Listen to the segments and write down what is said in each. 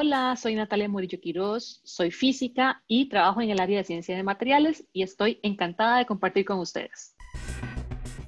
Hola, soy Natalia Murillo Quiroz, soy física y trabajo en el área de ciencia de materiales y estoy encantada de compartir con ustedes.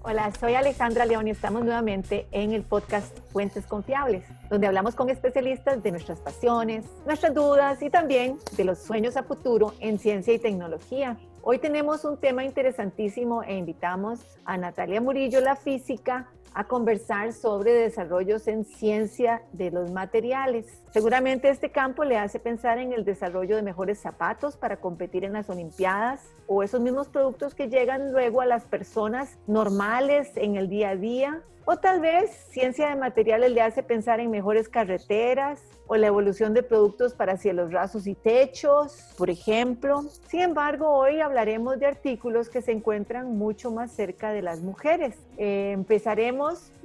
Hola, soy Alejandra León y estamos nuevamente en el podcast Fuentes Confiables, donde hablamos con especialistas de nuestras pasiones, nuestras dudas y también de los sueños a futuro en ciencia y tecnología. Hoy tenemos un tema interesantísimo e invitamos a Natalia Murillo, la física, a conversar sobre desarrollos en ciencia de los materiales. Seguramente este campo le hace pensar en el desarrollo de mejores zapatos para competir en las Olimpiadas o esos mismos productos que llegan luego a las personas normales en el día a día. O tal vez ciencia de materiales le hace pensar en mejores carreteras, o la evolución de productos para cielos rasos y techos, por ejemplo. Sin embargo, hoy hablaremos de artículos que se encuentran mucho más cerca de las mujeres. Eh, empezaremos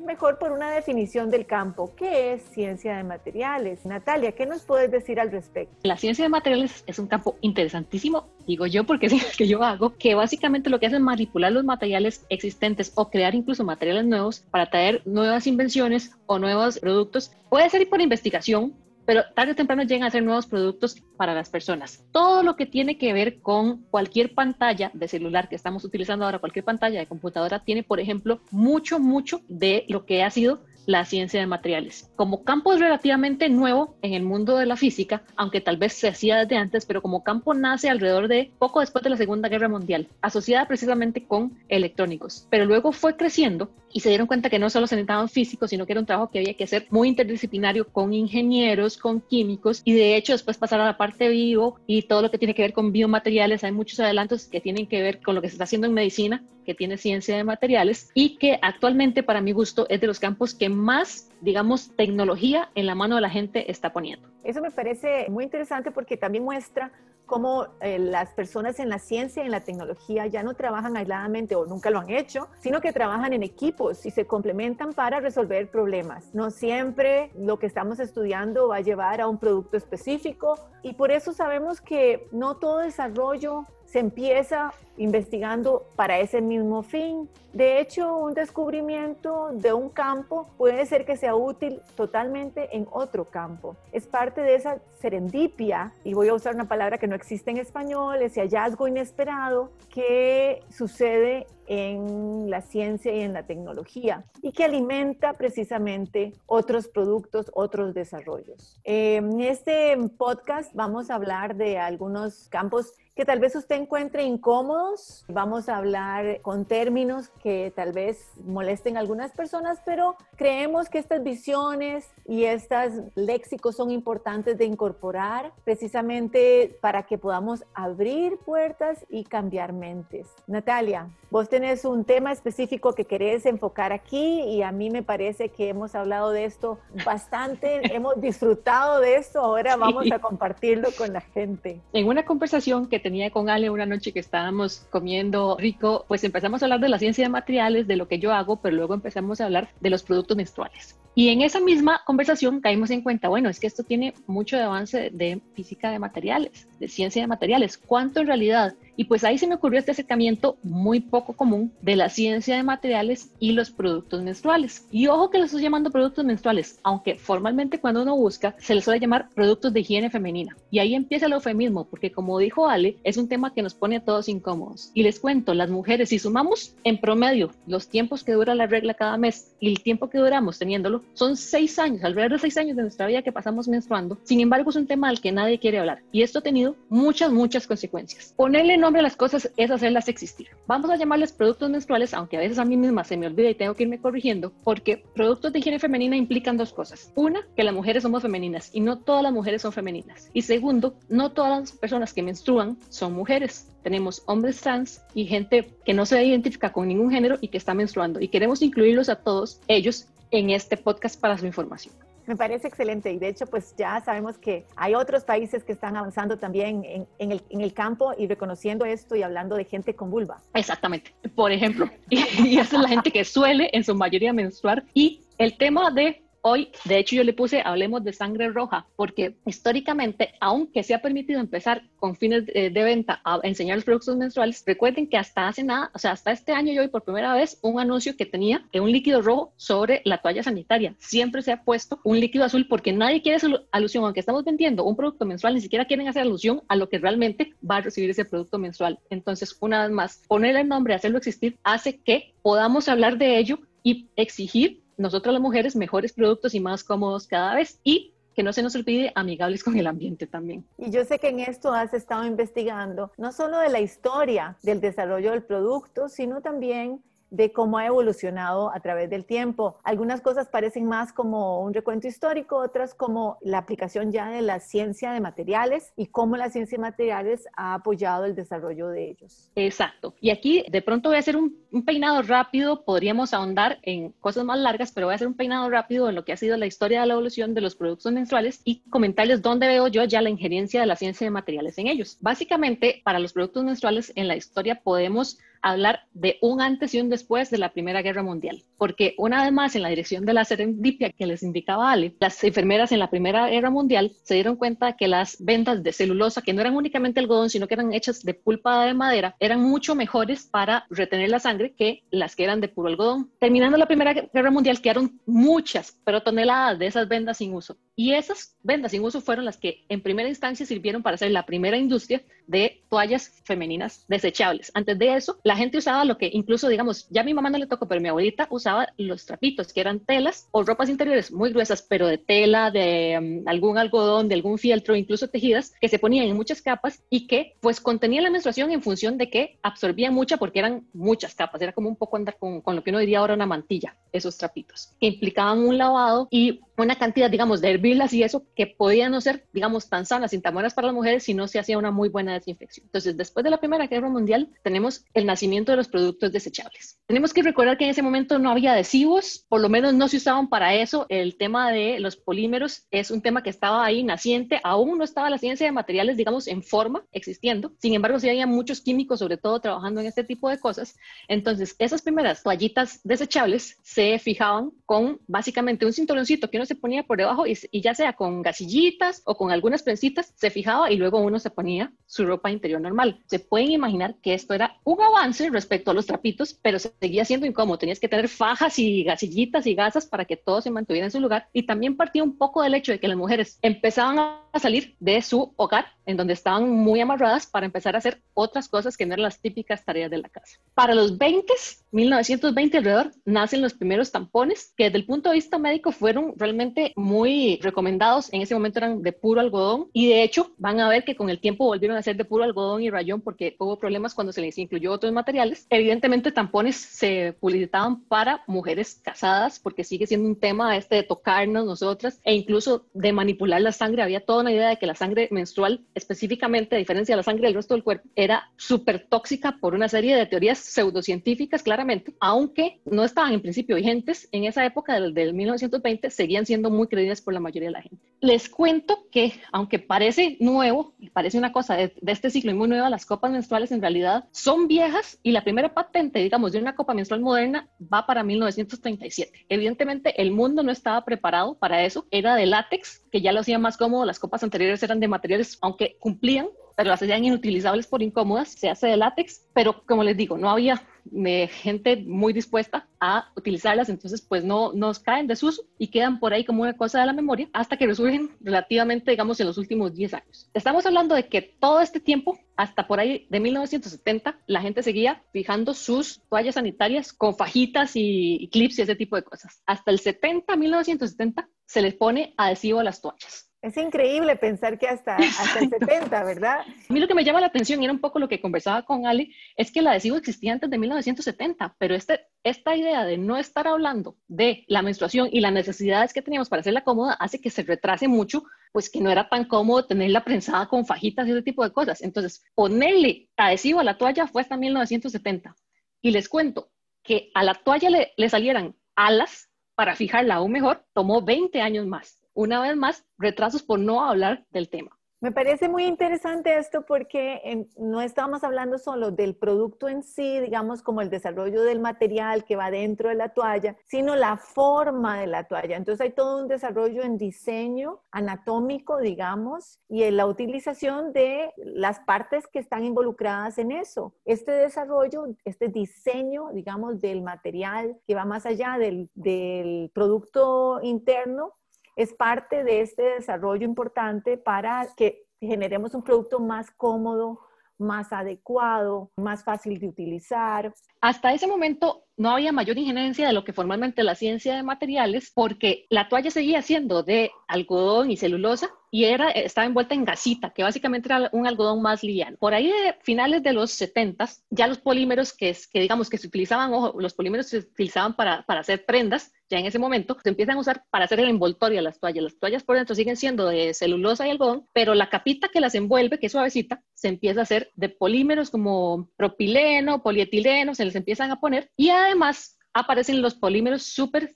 mejor por una definición del campo. ¿Qué es ciencia de materiales? Natalia, ¿qué nos puedes decir al respecto? La ciencia de materiales es un campo interesantísimo, digo yo porque es el que yo hago, que básicamente lo que hace es manipular los materiales existentes o crear incluso materiales nuevos para traer nuevas invenciones o nuevos productos. Puede ser por investigación, pero tarde o temprano llegan a ser nuevos productos para las personas. Todo lo que tiene que ver con cualquier pantalla de celular que estamos utilizando ahora, cualquier pantalla de computadora, tiene, por ejemplo, mucho, mucho de lo que ha sido la ciencia de materiales. Como campo es relativamente nuevo en el mundo de la física, aunque tal vez se hacía desde antes, pero como campo nace alrededor de poco después de la Segunda Guerra Mundial, asociada precisamente con electrónicos. Pero luego fue creciendo y se dieron cuenta que no solo se necesitaban físicos, sino que era un trabajo que había que hacer muy interdisciplinario con ingenieros, con químicos y de hecho después pasar a la parte vivo y todo lo que tiene que ver con biomateriales. Hay muchos adelantos que tienen que ver con lo que se está haciendo en medicina, que tiene ciencia de materiales y que actualmente para mi gusto es de los campos que más, digamos, tecnología en la mano de la gente está poniendo. Eso me parece muy interesante porque también muestra cómo eh, las personas en la ciencia y en la tecnología ya no trabajan aisladamente o nunca lo han hecho, sino que trabajan en equipos y se complementan para resolver problemas. No siempre lo que estamos estudiando va a llevar a un producto específico y por eso sabemos que no todo desarrollo se empieza investigando para ese mismo fin. De hecho, un descubrimiento de un campo puede ser que sea útil totalmente en otro campo. Es parte de esa serendipia, y voy a usar una palabra que no existe en español, ese hallazgo inesperado que sucede en la ciencia y en la tecnología y que alimenta precisamente otros productos, otros desarrollos. En este podcast vamos a hablar de algunos campos que tal vez usted encuentre incómodos. Vamos a hablar con términos que tal vez molesten a algunas personas, pero creemos que estas visiones y estos léxicos son importantes de incorporar precisamente para que podamos abrir puertas y cambiar mentes. Natalia, vos tenés un tema específico que querés enfocar aquí y a mí me parece que hemos hablado de esto bastante, hemos disfrutado de esto, ahora vamos a compartirlo con la gente. En una conversación que tenía con Ale una noche que estábamos comiendo rico, pues empezamos a hablar de la ciencia de materiales, de lo que yo hago, pero luego empezamos a hablar de los productos menstruales. Y en esa misma conversación caímos en cuenta, bueno, es que esto tiene mucho de avance de física de materiales, de ciencia de materiales. ¿Cuánto en realidad y pues ahí se me ocurrió este acercamiento muy poco común de la ciencia de materiales y los productos menstruales. Y ojo que lo estoy llamando productos menstruales, aunque formalmente cuando uno busca se les suele llamar productos de higiene femenina. Y ahí empieza el eufemismo, porque como dijo Ale, es un tema que nos pone a todos incómodos. Y les cuento, las mujeres, si sumamos en promedio los tiempos que dura la regla cada mes y el tiempo que duramos teniéndolo, son seis años, alrededor de seis años de nuestra vida que pasamos menstruando. Sin embargo, es un tema al que nadie quiere hablar. Y esto ha tenido muchas, muchas consecuencias. Ponerle nombre a las cosas es hacerlas existir. Vamos a llamarles productos menstruales, aunque a veces a mí misma se me olvida y tengo que irme corrigiendo, porque productos de higiene femenina implican dos cosas. Una, que las mujeres somos femeninas y no todas las mujeres son femeninas. Y segundo, no todas las personas que menstruan son mujeres. Tenemos hombres trans y gente que no se identifica con ningún género y que está menstruando. Y queremos incluirlos a todos ellos en este podcast para su información. Me parece excelente y de hecho pues ya sabemos que hay otros países que están avanzando también en, en, el, en el, campo y reconociendo esto y hablando de gente con vulva. Exactamente, por ejemplo, y, y esa es la gente que suele en su mayoría menstruar y el tema de Hoy, de hecho, yo le puse, hablemos de sangre roja, porque históricamente, aunque se ha permitido empezar con fines de, venta a enseñar los productos menstruales, recuerden que hasta hace nada, o sea, hasta este año yo vi por primera vez un anuncio que tenía un líquido rojo sobre la toalla sanitaria. Siempre se ha puesto un líquido azul porque nadie quiere hacer alusión, aunque estamos vendiendo un producto menstrual, ni siquiera quieren hacer alusión a lo que realmente va a recibir ese producto menstrual. Entonces, una vez más, ponerle el nombre, hacerlo existir, hace que podamos hablar de ello y exigir nosotros las mujeres mejores productos y más cómodos cada vez y que no se nos olvide amigables con el ambiente también. Y yo sé que en esto has estado investigando no solo de la historia del desarrollo del producto, sino también de cómo ha evolucionado a través del tiempo. Algunas cosas parecen más como un recuento histórico, otras como la aplicación ya de la ciencia de materiales y cómo la ciencia de materiales ha apoyado el desarrollo de ellos. Exacto. Y aquí de pronto voy a hacer un, peinado rápido, podríamos ahondar en cosas más largas, pero voy a hacer un peinado rápido en lo que ha sido la historia de la evolución de los productos menstruales y comentarles dónde veo yo ya la injerencia de la ciencia de materiales en ellos. Básicamente, para los productos menstruales en la historia podemos hablar de un antes y un después de la Primera Guerra Mundial, porque una vez más en la dirección de la serendipia que les indicaba Ale, las enfermeras en la Primera Guerra Mundial se dieron cuenta que las ventas de celulosa, que no eran únicamente algodón, sino que eran hechas de pulpa de madera, eran mucho mejores para retener la sangre que las que eran de puro algodón. Terminando la Primera Guerra Mundial quedaron muchas, pero toneladas de esas vendas sin uso. Y esas vendas sin uso fueron las que en primera instancia sirvieron para hacer la primera industria de toallas femeninas desechables. Antes de eso, la gente usaba lo que incluso, digamos, ya a mi mamá no le tocó, pero mi abuelita usaba los trapitos, que eran telas o ropas interiores muy gruesas, pero de tela, de um, algún algodón, de algún fieltro, incluso tejidas, que se ponían en muchas capas y que pues contenían la menstruación en función de que absorbían mucha porque eran muchas capas. Era como un poco andar con, con lo que uno diría ahora una mantilla, esos trapitos, que implicaban un lavado y una cantidad, digamos, de hervirlas y eso que podían no ser, digamos, tan sanas y tan buenas para las mujeres si no se hacía una muy buena desinfección. Entonces, después de la Primera Guerra Mundial, tenemos el nacimiento de los productos desechables. Tenemos que recordar que en ese momento no había adhesivos, por lo menos no se usaban para eso. El tema de los polímeros es un tema que estaba ahí naciente, aún no estaba la ciencia de materiales, digamos, en forma, existiendo. Sin embargo, sí había muchos químicos, sobre todo trabajando en este tipo de cosas. Entonces, esas primeras toallitas desechables se fijaban con básicamente un cinturoncito que uno se ponía por debajo y, ya sea con gasillitas o con algunas prensitas, se fijaba y luego uno se ponía su ropa interior normal. Se pueden imaginar que esto era un avance respecto a los trapitos, pero seguía siendo incómodo. Tenías que tener fajas y gasillitas y gasas para que todo se mantuviera en su lugar. Y también partía un poco del hecho de que las mujeres empezaban a salir de su hogar, en donde estaban muy amarradas, para empezar a hacer otras cosas que no eran las típicas tareas de la casa. Para los 20, 1920 alrededor, nacen los primeros tampones, que desde el punto de vista médico fueron realmente muy recomendados. En ese momento eran de puro algodón y de hecho van a ver que con el tiempo volvieron a ser de puro algodón y rayón porque hubo problemas cuando se les incluyó otros materiales. Evidentemente tampones se publicitaban para mujeres casadas porque sigue siendo un tema este de tocarnos nosotras e incluso de manipular la sangre. Había toda una idea de que la sangre menstrual específicamente, a diferencia de la sangre del resto del cuerpo, era súper tóxica por una serie de teorías pseudocientíficas claramente, aunque no estaban en principio vigentes en esa época del, del 1920, seguían siendo muy creídas por la mayoría de la gente. Les cuento que, aunque parece nuevo, parece una cosa de, de este ciclo y muy nueva, las copas menstruales en realidad son viejas y la primera patente, digamos, de una copa menstrual moderna va para 1937. Evidentemente, el mundo no estaba preparado para eso, era de látex, que ya lo hacía más cómodo, las copas anteriores eran de materiales, aunque cumplían, pero las hacían inutilizables por incómodas, se hace de látex, pero como les digo, no había eh, gente muy dispuesta a utilizarlas, entonces pues no nos caen desuso y quedan por ahí como una cosa de la memoria hasta que resurgen relativamente, digamos, en los últimos 10 años. Estamos hablando de que todo este tiempo, hasta por ahí de 1970, la gente seguía fijando sus toallas sanitarias con fajitas y, y clips y ese tipo de cosas. Hasta el 70, 1970, se les pone adhesivo a las toallas. Es increíble pensar que hasta, hasta el 70, ¿verdad? A mí lo que me llama la atención, y era un poco lo que conversaba con Ali, es que el adhesivo existía antes de 1970, pero este, esta idea de no estar hablando de la menstruación y las necesidades que teníamos para hacerla cómoda hace que se retrase mucho, pues que no era tan cómodo tenerla prensada con fajitas y ese tipo de cosas. Entonces, ponerle adhesivo a la toalla fue hasta 1970. Y les cuento que a la toalla le, le salieran alas para fijarla aún mejor, tomó 20 años más. Una vez más, retrasos por no hablar del tema. Me parece muy interesante esto porque no estamos hablando solo del producto en sí, digamos como el desarrollo del material que va dentro de la toalla, sino la forma de la toalla. Entonces hay todo un desarrollo en diseño anatómico, digamos, y en la utilización de las partes que están involucradas en eso. Este desarrollo, este diseño, digamos, del material que va más allá del, del producto interno, es parte de este desarrollo importante para que generemos un producto más cómodo, más adecuado, más fácil de utilizar. Hasta ese momento no había mayor injerencia de lo que formalmente la ciencia de materiales, porque la toalla seguía siendo de algodón y celulosa y era, estaba envuelta en gasita, que básicamente era un algodón más liviano. Por ahí de finales de los 70, ya los polímeros que, que digamos que se utilizaban, ojo, los polímeros se utilizaban para, para hacer prendas, ya en ese momento se empiezan a usar para hacer el envoltorio de las toallas. Las toallas por dentro siguen siendo de celulosa y algodón, pero la capita que las envuelve, que es suavecita, se empieza a hacer de polímeros como propileno, polietileno, se les empiezan a poner y además aparecen los polímeros súper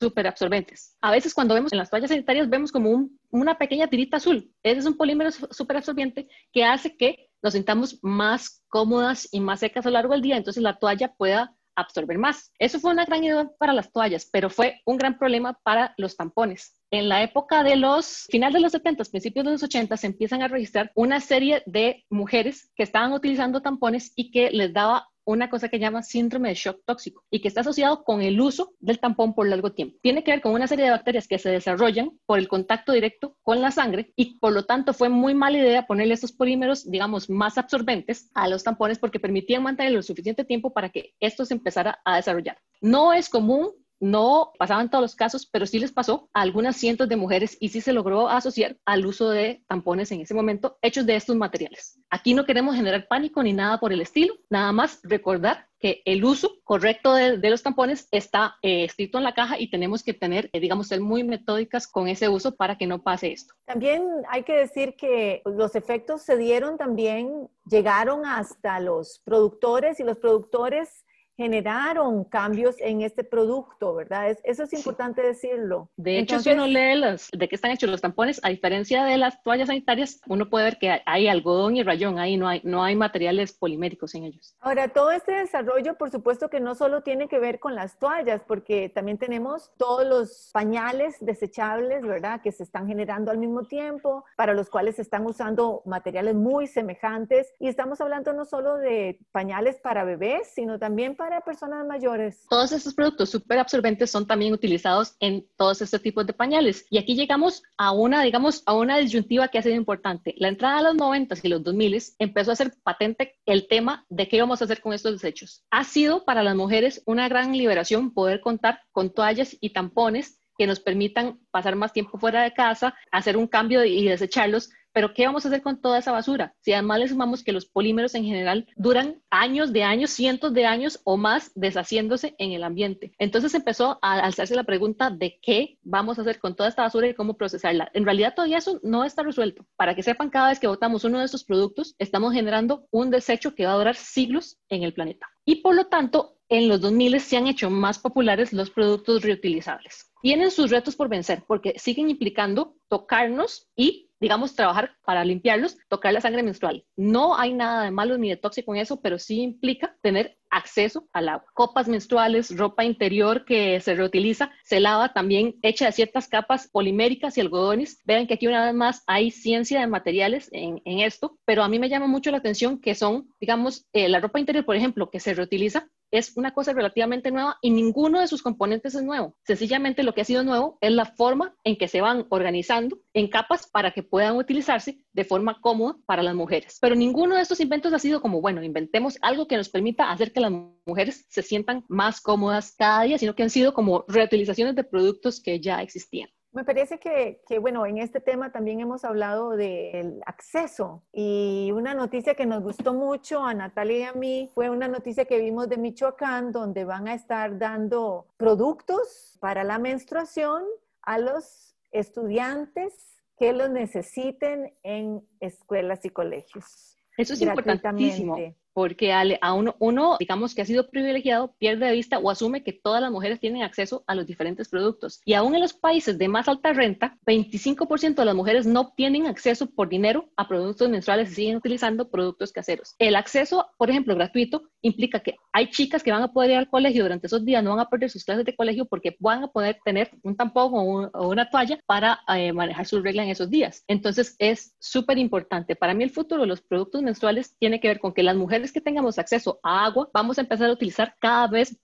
súper absorbentes. A veces cuando vemos en las toallas sanitarias vemos como una pequeña tirita azul. Ese es un polímero súper absorbente que hace que nos sintamos más cómodas y más secas a lo largo del día, entonces la toalla pueda absorber más. Eso fue una gran idea para las toallas, pero fue un gran problema para los tampones. En la época de los final de los 70, principios de los 80, se empiezan a registrar una serie de mujeres que estaban utilizando tampones y que les daba una cosa que llama síndrome de shock tóxico y que está asociado con el uso del tampón por largo tiempo. Tiene que ver con una serie de bacterias que se desarrollan por el contacto directo con la sangre y por lo tanto fue muy mala idea ponerle estos polímeros, digamos, más absorbentes a los tampones porque permitían mantenerlo lo suficiente tiempo para que esto se empezara a desarrollar. No es común no pasaban todos los casos, pero sí les pasó a algunas cientos de mujeres y sí se logró asociar al uso de tampones en ese momento hechos de estos materiales. Aquí no queremos generar pánico ni nada por el estilo, nada más recordar que el uso correcto de, los tampones está eh, escrito en la caja y tenemos que tener, eh, digamos, ser muy metódicas con ese uso para que no pase esto. También hay que decir que los efectos se dieron también, llegaron hasta los productores y los productores generaron cambios en este producto, ¿verdad? eso es importante decirlo. De hecho, si uno lee los, de qué están hechos los tampones, a diferencia de las toallas sanitarias, uno puede ver que hay algodón y rayón, ahí no hay, no hay materiales poliméricos en ellos. Ahora, todo este desarrollo, por supuesto que no solo tiene que ver con las toallas, porque también tenemos todos los pañales desechables, ¿verdad? Que se están generando al mismo tiempo, para los cuales se están usando materiales muy semejantes. Y estamos hablando no solo de pañales para bebés, sino también para personas mayores. Todos estos productos súper absorbentes son también utilizados en todos estos tipos de pañales. Y aquí llegamos a una, digamos, a una disyuntiva que ha sido importante. La entrada de los 90 y los 2000 empezó a ser patente el tema de qué vamos a hacer con estos desechos. Ha sido para las mujeres una gran liberación poder contar con toallas y tampones que nos permitan pasar más tiempo fuera de casa, hacer un cambio y desecharlos pero ¿qué vamos a hacer con toda esa basura? Si además le sumamos que los polímeros en general duran años de años, cientos de años o más deshaciéndose en el ambiente. Entonces empezó a alzarse la pregunta de qué vamos a hacer con toda esta basura y cómo procesarla. En realidad todavía eso no está resuelto. Para que sepan, cada vez que botamos uno de estos productos, estamos generando un desecho que va a durar siglos en el planeta. Y por lo tanto, en los 2000 se han hecho más populares los productos reutilizables. Tienen sus retos por vencer porque siguen implicando tocarnos y digamos, trabajar para limpiarlos, tocar la sangre menstrual. No hay nada de malo ni de tóxico en eso, pero sí implica tener acceso al agua. Copas menstruales, ropa interior que se reutiliza, se lava también hecha de ciertas capas poliméricas y algodones. Vean que aquí una vez más hay ciencia de materiales en, esto, pero a mí me llama mucho la atención que son, digamos, eh, la ropa interior, por ejemplo, que se reutiliza, es una cosa relativamente nueva y ninguno de sus componentes es nuevo. Sencillamente lo que ha sido nuevo es la forma en que se van organizando en capas para que puedan utilizarse de forma cómoda para las mujeres. Pero ninguno de estos inventos ha sido como, bueno, inventemos algo que nos permita hacer que las mujeres se sientan más cómodas cada día, sino que han sido como reutilizaciones de productos que ya existían. Me parece que, que, bueno, en este tema también hemos hablado del acceso y una noticia que nos gustó mucho a Natalia y a mí fue una noticia que vimos de Michoacán donde van a estar dando productos para la menstruación a los estudiantes que los necesiten en escuelas y colegios. Eso es importantísimo porque a uno, uno, digamos que ha sido privilegiado, pierde de vista o asume que todas las mujeres tienen acceso a los diferentes productos. Y aún en los países de más alta renta, 25% de las mujeres no tienen acceso por dinero a productos menstruales y siguen utilizando productos caseros. El acceso, por ejemplo, gratuito, implica que hay chicas que van a poder ir al colegio durante esos días, no van a perder sus clases de colegio porque van a poder tener un tampón o, una toalla para eh, manejar su regla en esos días. Entonces es súper importante. Para mí el futuro de los productos menstruales tiene que ver con que las mujeres que tengamos acceso a agua, vamos a empezar a utilizar cada vez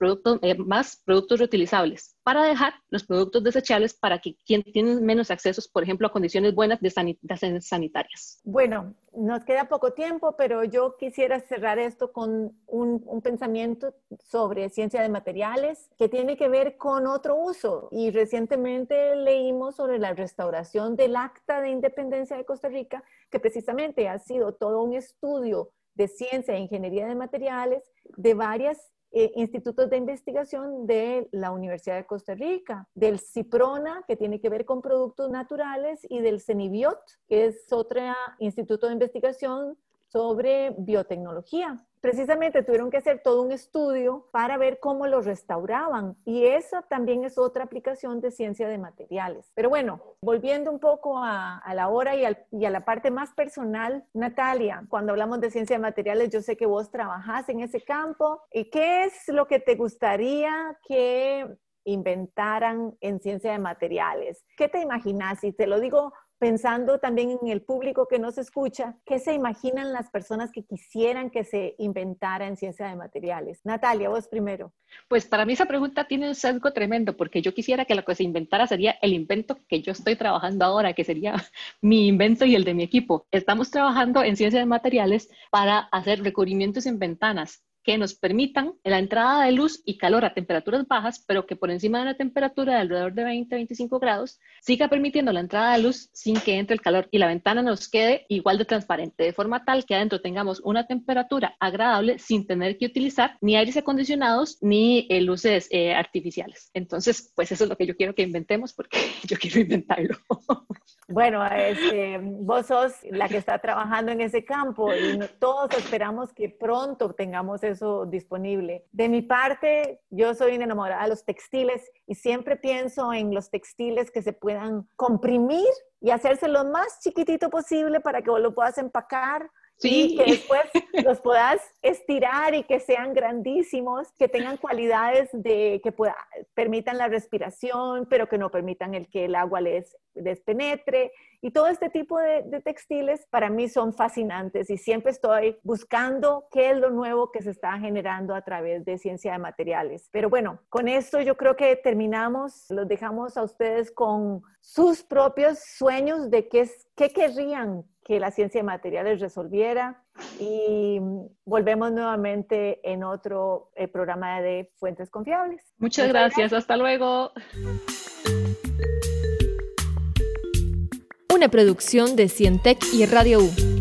eh, más productos reutilizables para dejar los productos desechables para que quien tiene menos accesos, por ejemplo, a condiciones buenas de, sanitarias. Bueno, nos queda poco tiempo, pero yo quisiera cerrar esto con un, un, pensamiento sobre ciencia de materiales que tiene que ver con otro uso. Y recientemente leímos sobre la restauración del Acta de Independencia de Costa Rica, que precisamente ha sido todo un estudio de ciencia e ingeniería de materiales de varias eh, institutos de investigación de la Universidad de Costa Rica, del CIPRONA, que tiene que ver con productos naturales, y del CENIBIOT, que es otro instituto de investigación sobre biotecnología precisamente tuvieron que hacer todo un estudio para ver cómo lo restauraban y eso también es otra aplicación de ciencia de materiales. Pero bueno, volviendo un poco a, la hora y, y, a la parte más personal, Natalia, cuando hablamos de ciencia de materiales, yo sé que vos trabajás en ese campo y qué es lo que te gustaría que inventaran en ciencia de materiales. ¿Qué te imaginas? Y te lo digo pensando también en el público que nos escucha, ¿qué se imaginan las personas que quisieran que se inventara en ciencia de materiales? Natalia, vos primero. Pues para mí esa pregunta tiene un sesgo tremendo, porque yo quisiera que lo que se inventara sería el invento que yo estoy trabajando ahora, que sería mi invento y el de mi equipo. Estamos trabajando en ciencia de materiales para hacer recubrimientos en ventanas que nos permitan la entrada de luz y calor a temperaturas bajas, pero que por encima de la temperatura de alrededor de 20-25 grados siga permitiendo la entrada de luz sin que entre el calor y la ventana nos quede igual de transparente, de forma tal que adentro tengamos una temperatura agradable sin tener que utilizar ni aires acondicionados ni eh, luces eh, artificiales. Entonces, pues eso es lo que yo quiero que inventemos porque yo quiero inventarlo. Bueno, este, vos sos la que está trabajando en ese campo y todos esperamos que pronto tengamos eso disponible. De mi parte, yo soy enamorada de los textiles y siempre pienso en los textiles que se puedan comprimir y hacerse lo más chiquitito posible para que vos lo puedas empacar Sí. Y que después los puedas estirar y que sean grandísimos, que tengan cualidades de que pueda, permitan la respiración, pero que no permitan el que el agua les, despenetre. Y todo este tipo de, de, textiles para mí son fascinantes y siempre estoy buscando qué es lo nuevo que se está generando a través de ciencia de materiales. Pero bueno, con esto yo creo que terminamos. Los dejamos a ustedes con sus propios sueños de qué, qué querrían que la ciencia de materiales resolviera y volvemos nuevamente en otro eh, programa de Fuentes Confiables. Muchas, gracias. hasta luego. Una producción de Cientec y Radio U.